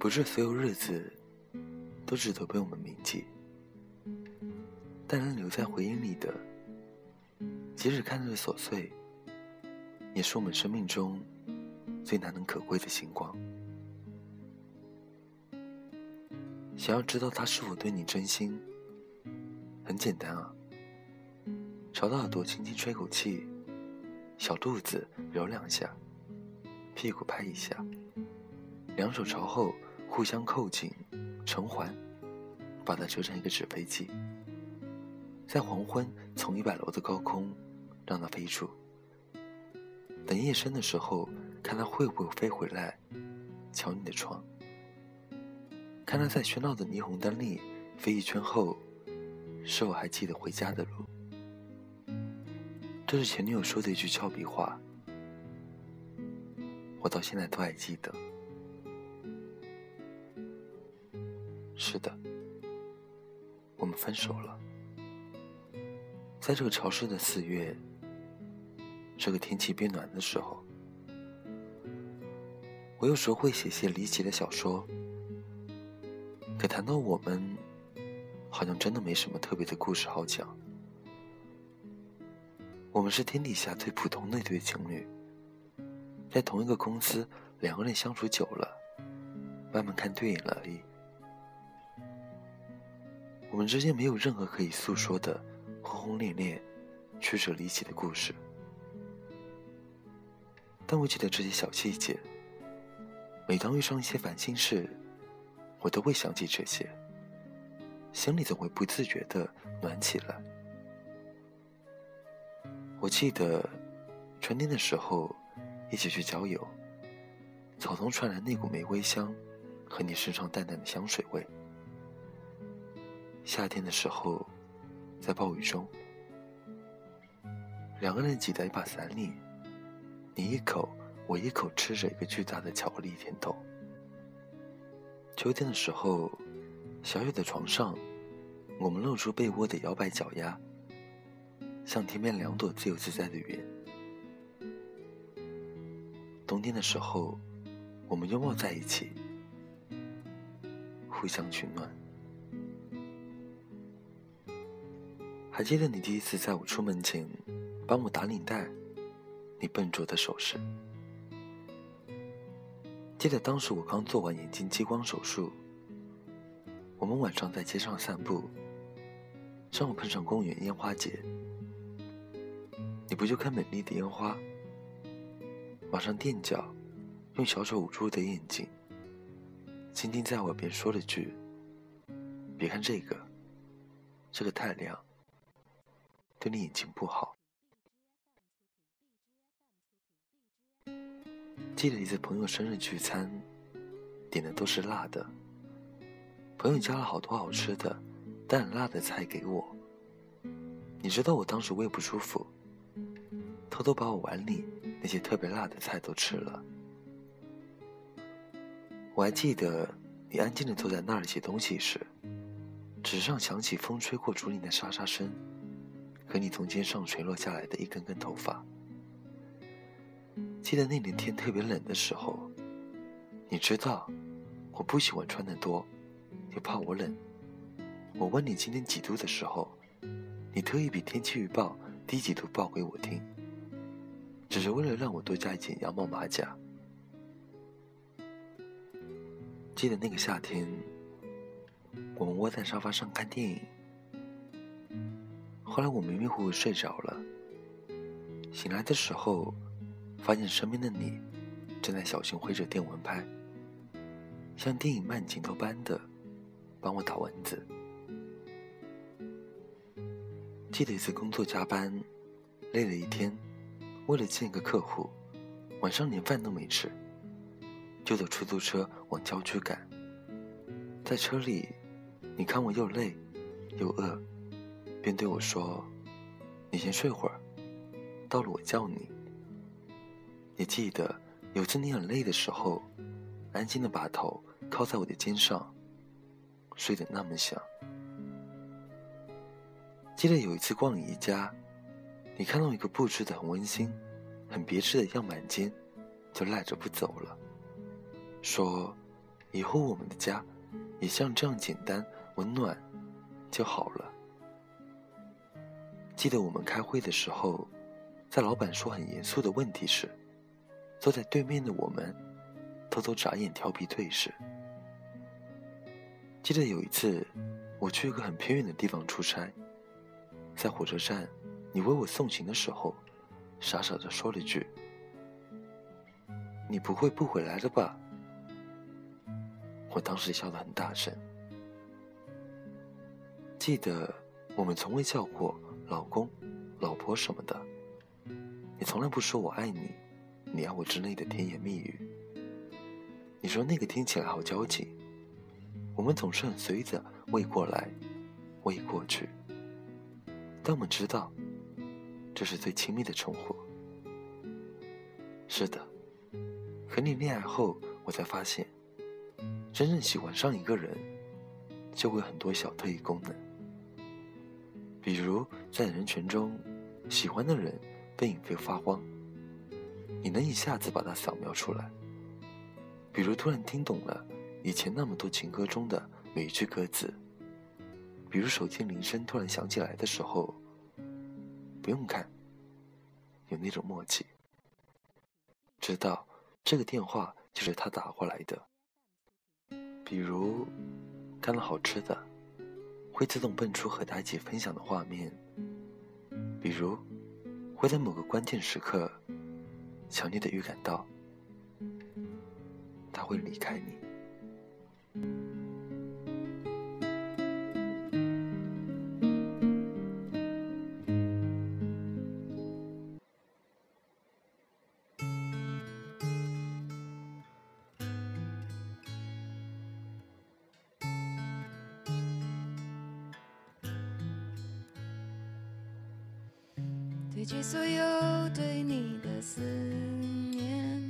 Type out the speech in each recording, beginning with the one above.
不是所有日子都值得被我们铭记，但能留在回忆里的，即使看着琐碎，也是我们生命中最难能可贵的星光。想要知道他是否对你真心，很简单啊，朝他耳朵轻轻吹口气，小肚子揉两下，屁股拍一下，两手朝后。互相扣紧，成环，把它折成一个纸飞机，在黄昏从一百楼的高空让它飞出。等夜深的时候，看它会不会飞回来，敲你的窗。看它在喧闹的霓虹灯里飞一圈后，是否还记得回家的路？这是前女友说的一句俏皮话，我到现在都还记得。是的，我们分手了。在这个潮湿的四月，这个天气变暖的时候，我有时候会写些离奇的小说。可谈到我们，好像真的没什么特别的故事好讲。我们是天底下最普通的一对情侣，在同一个公司，两个人相处久了，慢慢看对眼了而已。我们之间没有任何可以诉说的轰轰烈烈、曲折离奇的故事，但我记得这些小细节。每当遇上一些烦心事，我都会想起这些，心里总会不自觉的暖起来。我记得春天的时候，一起去郊游，草丛传来那股玫瑰香，和你身上淡淡的香水味。夏天的时候，在暴雨中，两个人挤在一把伞里，你一口我一口吃着一个巨大的巧克力甜筒。秋天的时候，小雨的床上，我们露出被窝的摇摆脚丫，像天边两朵自由自在的云。冬天的时候，我们拥抱在一起，互相取暖。还记得你第一次在我出门前帮我打领带，你笨拙的手势。记得当时我刚做完眼睛激光手术，我们晚上在街上散步，正好碰上公园烟花节。你不就看美丽的烟花，马上垫脚，用小手捂住我的眼睛，轻轻在我耳边说了句：“别看这个，这个太亮。”对你眼睛不好。记得一次朋友生日聚餐，点的都是辣的。朋友加了好多好吃的，但辣的菜给我。你知道我当时胃不舒服，偷偷把我碗里那些特别辣的菜都吃了。我还记得你安静的坐在那儿写东西时，纸上响起风吹过竹林的沙沙声。和你从肩上垂落下来的一根根头发。记得那年天特别冷的时候，你知道，我不喜欢穿的多，又怕我冷。我问你今天几度的时候，你特意比天气预报低几度报给我听，只是为了让我多加一件羊毛马甲。记得那个夏天，我们窝在沙发上看电影。后来我迷迷糊糊睡着了，醒来的时候，发现身边的你正在小心挥着电蚊拍，像电影慢镜头般的帮我打蚊子。记得一次工作加班，累了一天，为了见一个客户，晚上连饭都没吃，就坐出租车往郊区赶。在车里，你看我又累又饿。便对我说：“你先睡会儿，到了我叫你。”也记得有次你很累的时候，安静的把头靠在我的肩上，睡得那么香。记得有一次逛宜家，你看到一个布置的很温馨、很别致的样板间，就赖着不走了，说：“以后我们的家也像这样简单温暖就好了。记得我们开会的时候，在老板说很严肃的问题时，坐在对面的我们偷偷眨眼调皮对视。记得有一次，我去一个很偏远的地方出差，在火车站，你为我送行的时候，傻傻的说了句：“你不会不回来了吧？”我当时笑得很大声。记得我们从未叫过老公、老婆什么的，你从来不说我爱你、你爱我之类的甜言蜜语。你说那个听起来好矫情，我们总是很随意的喂过来、喂过去，但我们知道，这是最亲密的称呼。是的，和你恋爱后，我才发现。真正喜欢上一个人，就会很多小特异功能。比如在人群中，喜欢的人背影会发光，你能一下子把他扫描出来。比如突然听懂了以前那么多情歌中的每一句歌词。比如手机铃声突然响起来的时候，不用看，有那种默契，知道这个电话就是他打过来的。比如，看了好吃的，会自动蹦出和他一起分享的画面；比如，会在某个关键时刻，强烈的预感到他会离开你。堆积所有对你的思念，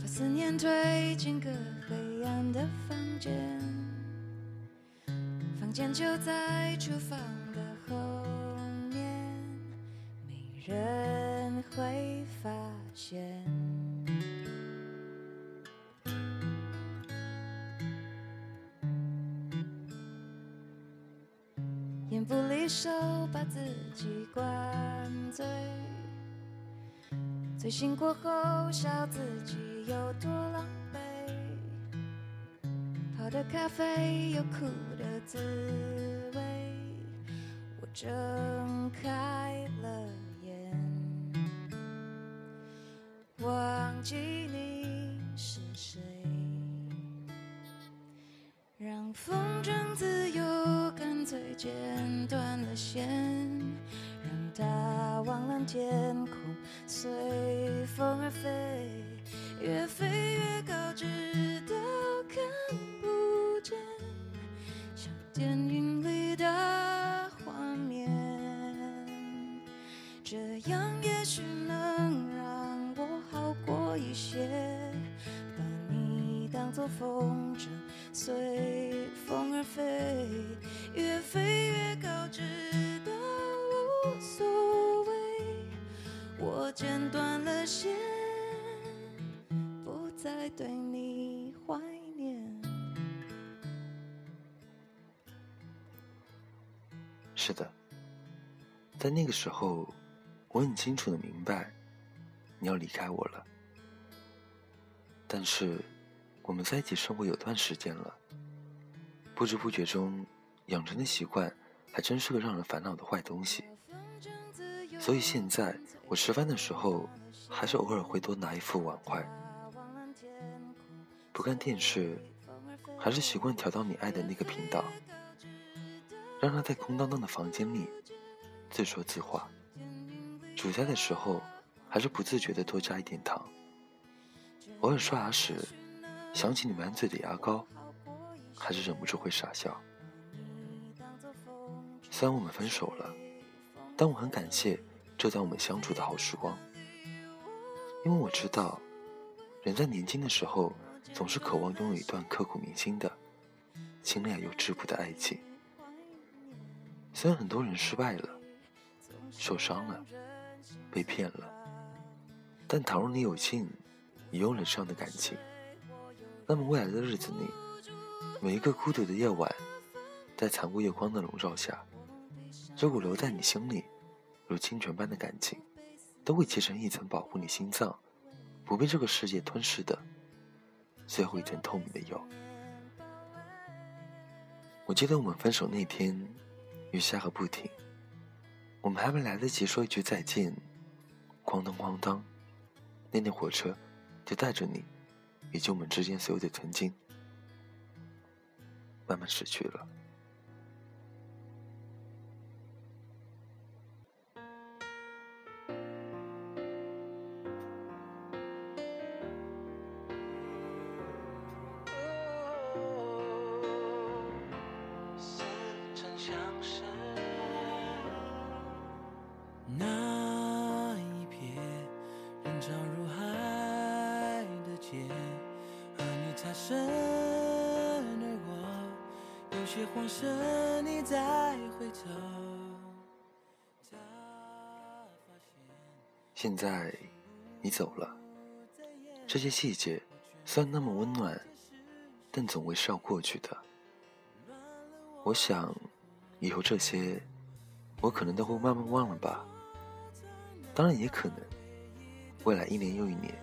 把思念推进个黑暗的房间，房间就在厨房的后面，没人会发现。手，把自己灌醉。醉醒过后，笑自己有多狼狈。泡的咖啡有苦的滋味。我睁开了眼，忘记你是谁，让风筝自由。让它望蓝天空，随风而飞，越飞是的，在那个时候，我很清楚的明白，你要离开我了。但是，我们在一起生活有段时间了，不知不觉中。养成的习惯，还真是个让人烦恼的坏东西。所以现在我吃饭的时候，还是偶尔会多拿一副碗筷。不看电视，还是习惯调到你爱的那个频道，让他在空荡荡的房间里自说自话。煮菜的时候，还是不自觉的多加一点糖。偶尔刷牙时，想起你满嘴的牙膏，还是忍不住会傻笑。虽然我们分手了，但我很感谢这段我们相处的好时光，因为我知道，人在年轻的时候总是渴望拥有一段刻骨铭心的、清冽又质朴的爱情。虽然很多人失败了、受伤了、被骗了，但倘若你有幸，拥有了这样的感情，那么未来的日子里，每一个孤独的夜晚，在残酷月光的笼罩下，如果留在你心里，如清泉般的感情，都会结成一层保护你心脏，不被这个世界吞噬的最后一层透明的油。我记得我们分手那天，雨下个不停，我们还没来得及说一句再见，哐当哐当，那辆火车就带着你。以及我们之间所有的曾经，慢慢逝去了。有些晃神你在回头现在，你走了，这些细节虽然那么温暖，但总会是要过去的。我想，以后这些，我可能都会慢慢忘了吧。当然，也可能，未来一年又一年，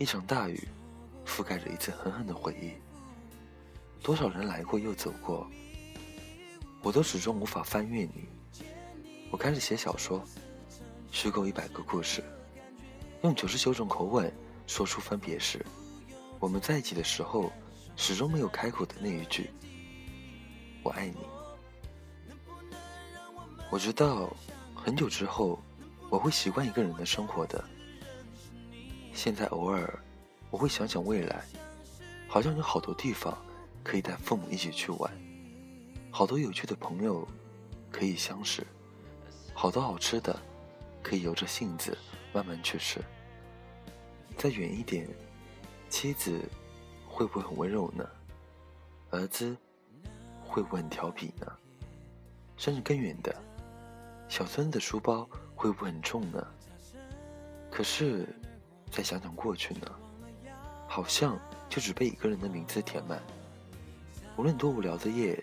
一场大雨覆盖着一次狠狠的回忆。多少人来过又走过，我都始终无法翻越你。我开始写小说。虚构一百个故事，用九十九种口吻说出分别时，我们在一起的时候，始终没有开口的那一句“我爱你”。我知道，很久之后，我会习惯一个人的生活的。现在偶尔，我会想想未来，好像有好多地方可以带父母一起去玩，好多有趣的朋友可以相识，好多好吃的。可以由着性子慢慢去吃。再远一点，妻子会不会很温柔呢？儿子会不会很调皮呢？甚至更远的，小孙子的书包会不会很重呢？可是，再想想过去呢，好像就只被一个人的名字填满。无论多无聊的夜，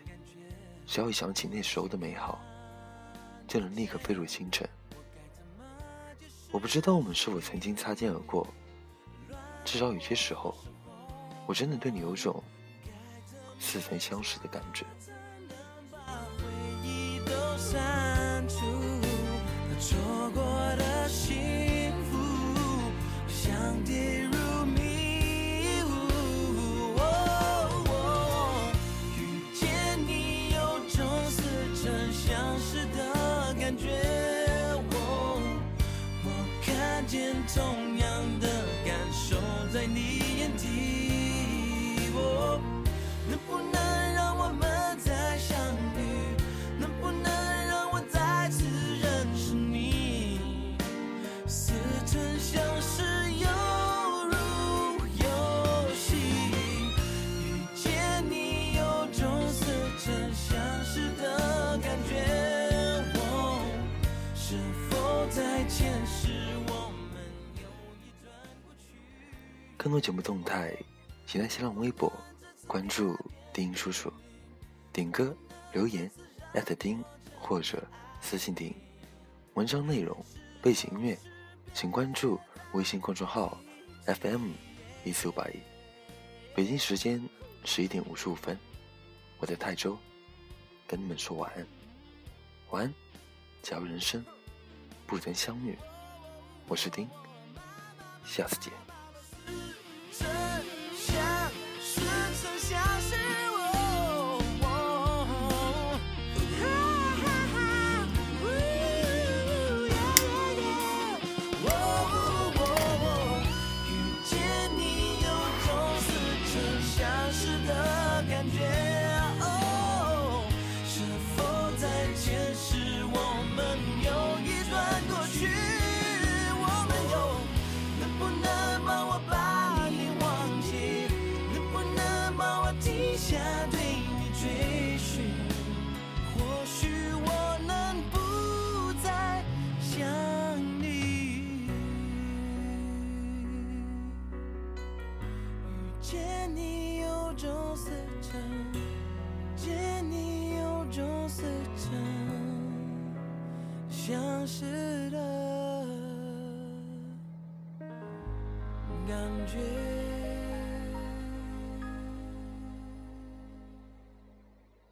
只要一想起那时候的美好，就能立刻飞入星辰。我不知道我们是否曾经擦肩而过，至少有些时候，我真的对你有种似曾相识的感觉。更多节目动态，请在新浪微博关注丁叔叔，点歌留言艾特丁或者私信丁。文章内容、背景音乐，请关注微信公众号 FM 一四五八一。北京时间十一点五十五分，我在泰州跟你们说晚安。晚安，假如人生不曾相遇，我是丁，下次。见相识的感觉。